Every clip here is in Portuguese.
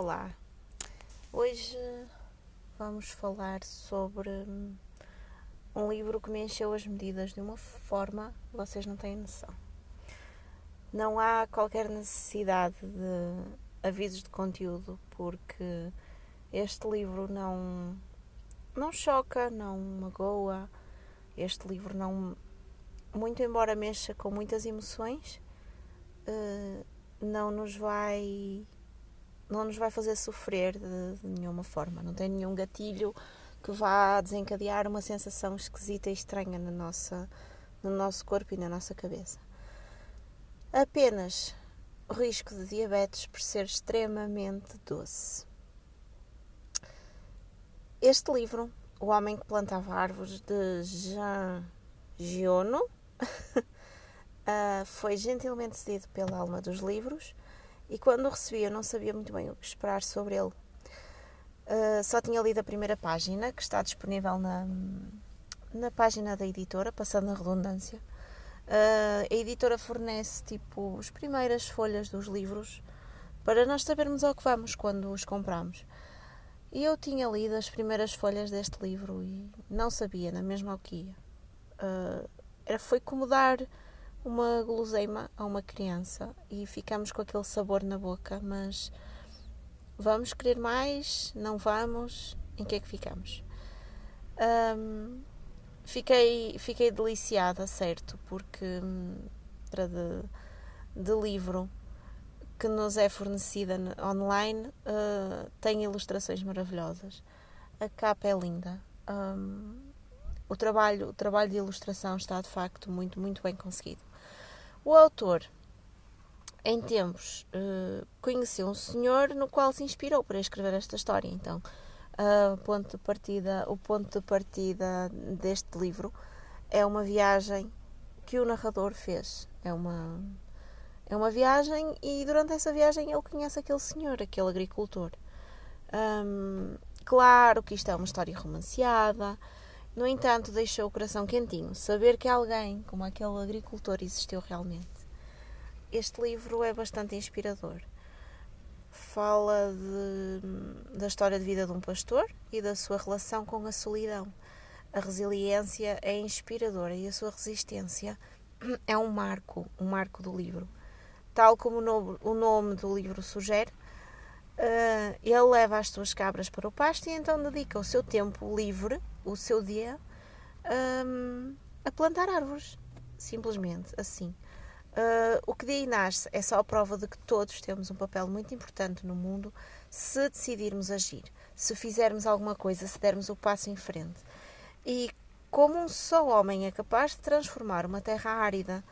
Olá, hoje vamos falar sobre um livro que me encheu as medidas de uma forma que vocês não têm noção. Não há qualquer necessidade de avisos de conteúdo, porque este livro não, não choca, não magoa, este livro não, muito embora mexa com muitas emoções, eh, não nos vai não nos vai fazer sofrer de, de, nenhuma forma. Não tem nenhum gatilho que vá desencadear uma sensação esquisita e estranha na nossa, no nosso corpo e na nossa cabeça. Apenas risco de diabetes por ser extremamente doce. Este livro, O Homem que Plantava Árvores, de Jean Giono, foi gentilmente cedido pela Alma dos Livros e quando o recebi eu não sabia muito bem o que esperar sobre ele. Uh, só tinha lido a primeira página, que está disponível na, na página da editora, passando a redundância. Uh, a editora fornece tipo as primeiras folhas dos livros para nós sabermos ao que vamos quando os compramos. E eu tinha lido as primeiras folhas deste livro e não sabia na mesma o que ia. Uh, era, foi como dar uma guloseima a uma criança e ficamos com aquele sabor na boca, mas vamos querer mais? Não vamos? Em que é que ficamos? Um, fiquei, fiquei deliciada, certo, porque para de, de livro que nos é fornecida online uh, tem ilustrações maravilhosas. A capa é linda. Um, o trabalho, o trabalho de ilustração está de facto muito, muito bem conseguido. O autor, em tempos, uh, conheceu um senhor no qual se inspirou para escrever esta história. Então, uh, ponto de partida, o ponto de partida deste livro é uma viagem que o narrador fez. É uma, é uma viagem e durante essa viagem ele conhece aquele senhor, aquele agricultor. Claro que isto é uma história romanceada, no entanto, deixou o coração quentinho saber que alguém como aquele agricultor existiu realmente. Este livro é bastante inspirador. Fala de, da história de vida de um pastor e da sua relação com a solidão. A resiliência é inspiradora e a sua resistência é um marco, um marco do livro. Tal como o nome do livro sugere, Uh, ele leva as suas cabras para o pasto e então dedica o seu tempo livre, o seu dia, um, a plantar árvores. Simplesmente assim. Uh, o que daí nasce é só a prova de que todos temos um papel muito importante no mundo se decidirmos agir, se fizermos alguma coisa, se dermos o passo em frente. E como um só homem é capaz de transformar uma terra árida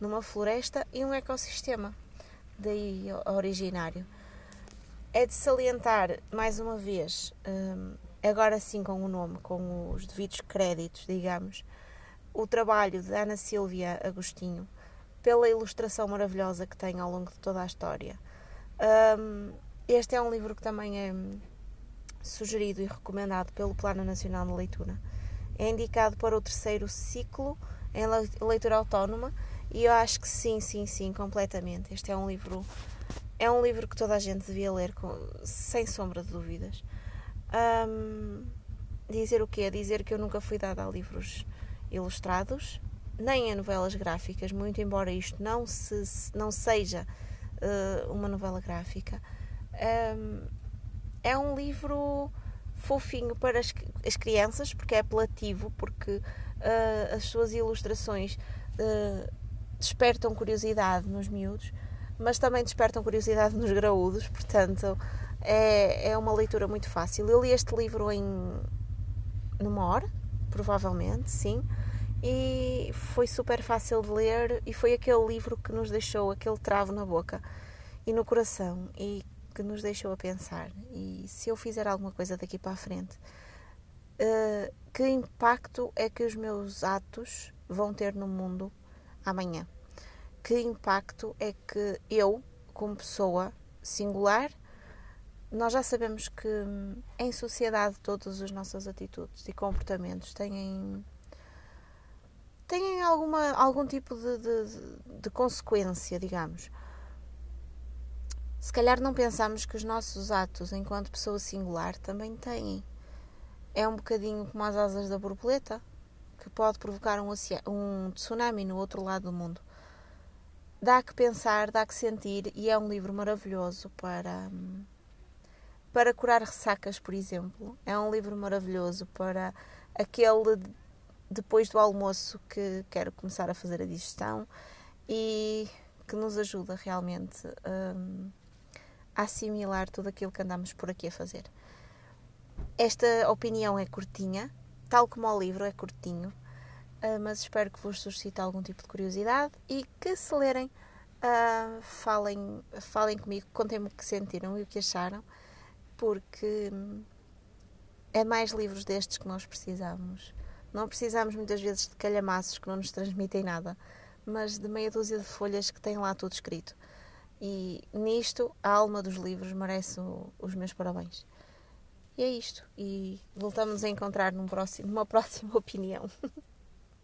numa floresta e um ecossistema. Daí originário é de salientar mais uma vez, um, agora sim com o nome, com os devidos créditos, digamos, o trabalho de Ana Silvia Agostinho pela ilustração maravilhosa que tem ao longo de toda a história. Um, este é um livro que também é sugerido e recomendado pelo Plano Nacional de Leitura. É indicado para o terceiro ciclo em leitura autónoma e eu acho que sim, sim, sim, completamente. Este é um livro é um livro que toda a gente devia ler, com, sem sombra de dúvidas. Um, dizer o quê? Dizer que eu nunca fui dada a livros ilustrados, nem a novelas gráficas, muito embora isto não, se, não seja uh, uma novela gráfica. Um, é um livro fofinho para as, as, crianças, porque é apelativo, porque uh, as suas ilustrações uh, despertam curiosidade nos miúdos mas também despertam curiosidade nos graúdos, portanto é, é uma leitura muito fácil. Eu li este livro em numa hora, provavelmente, sim, e foi super fácil de ler e foi aquele livro que nos deixou aquele travo na boca e no coração e que nos deixou a pensar. E se eu fizer alguma coisa daqui para a frente, uh, que impacto é que os meus atos vão ter no mundo amanhã? que impacto é que eu, como pessoa singular, nós já sabemos que em sociedade todas as nossas atitudes e comportamentos têm têm alguma algum tipo de, de, de consequência, digamos. Se calhar não pensamos que os nossos atos enquanto pessoa singular também têm. É um bocadinho como as asas da borboleta, que pode provocar um, um tsunami no outro lado do mundo. Dá que pensar, dá que sentir, e é um livro maravilhoso para, para curar ressacas, por exemplo. É um livro maravilhoso para aquele depois do almoço que quero começar a fazer a digestão e que nos ajuda realmente um, a assimilar tudo aquilo que andamos por aqui a fazer. Esta opinião é curtinha, tal como o livro é curtinho, uh, mas espero que vos suscite algum tipo de curiosidade e que se lerem, uh, falem, falem comigo, contem-me o que sentiram e o que acharam, porque é mais livros destes que nós precisamos não precisamos muitas vezes de calhamaços que não nos transmitem nada, mas de meia dúzia de folhas que têm lá tudo escrito. E nisto, a alma dos livros merece os meus parabéns. E é isto. E voltamos a encontrar num próximo, numa próxima opinião.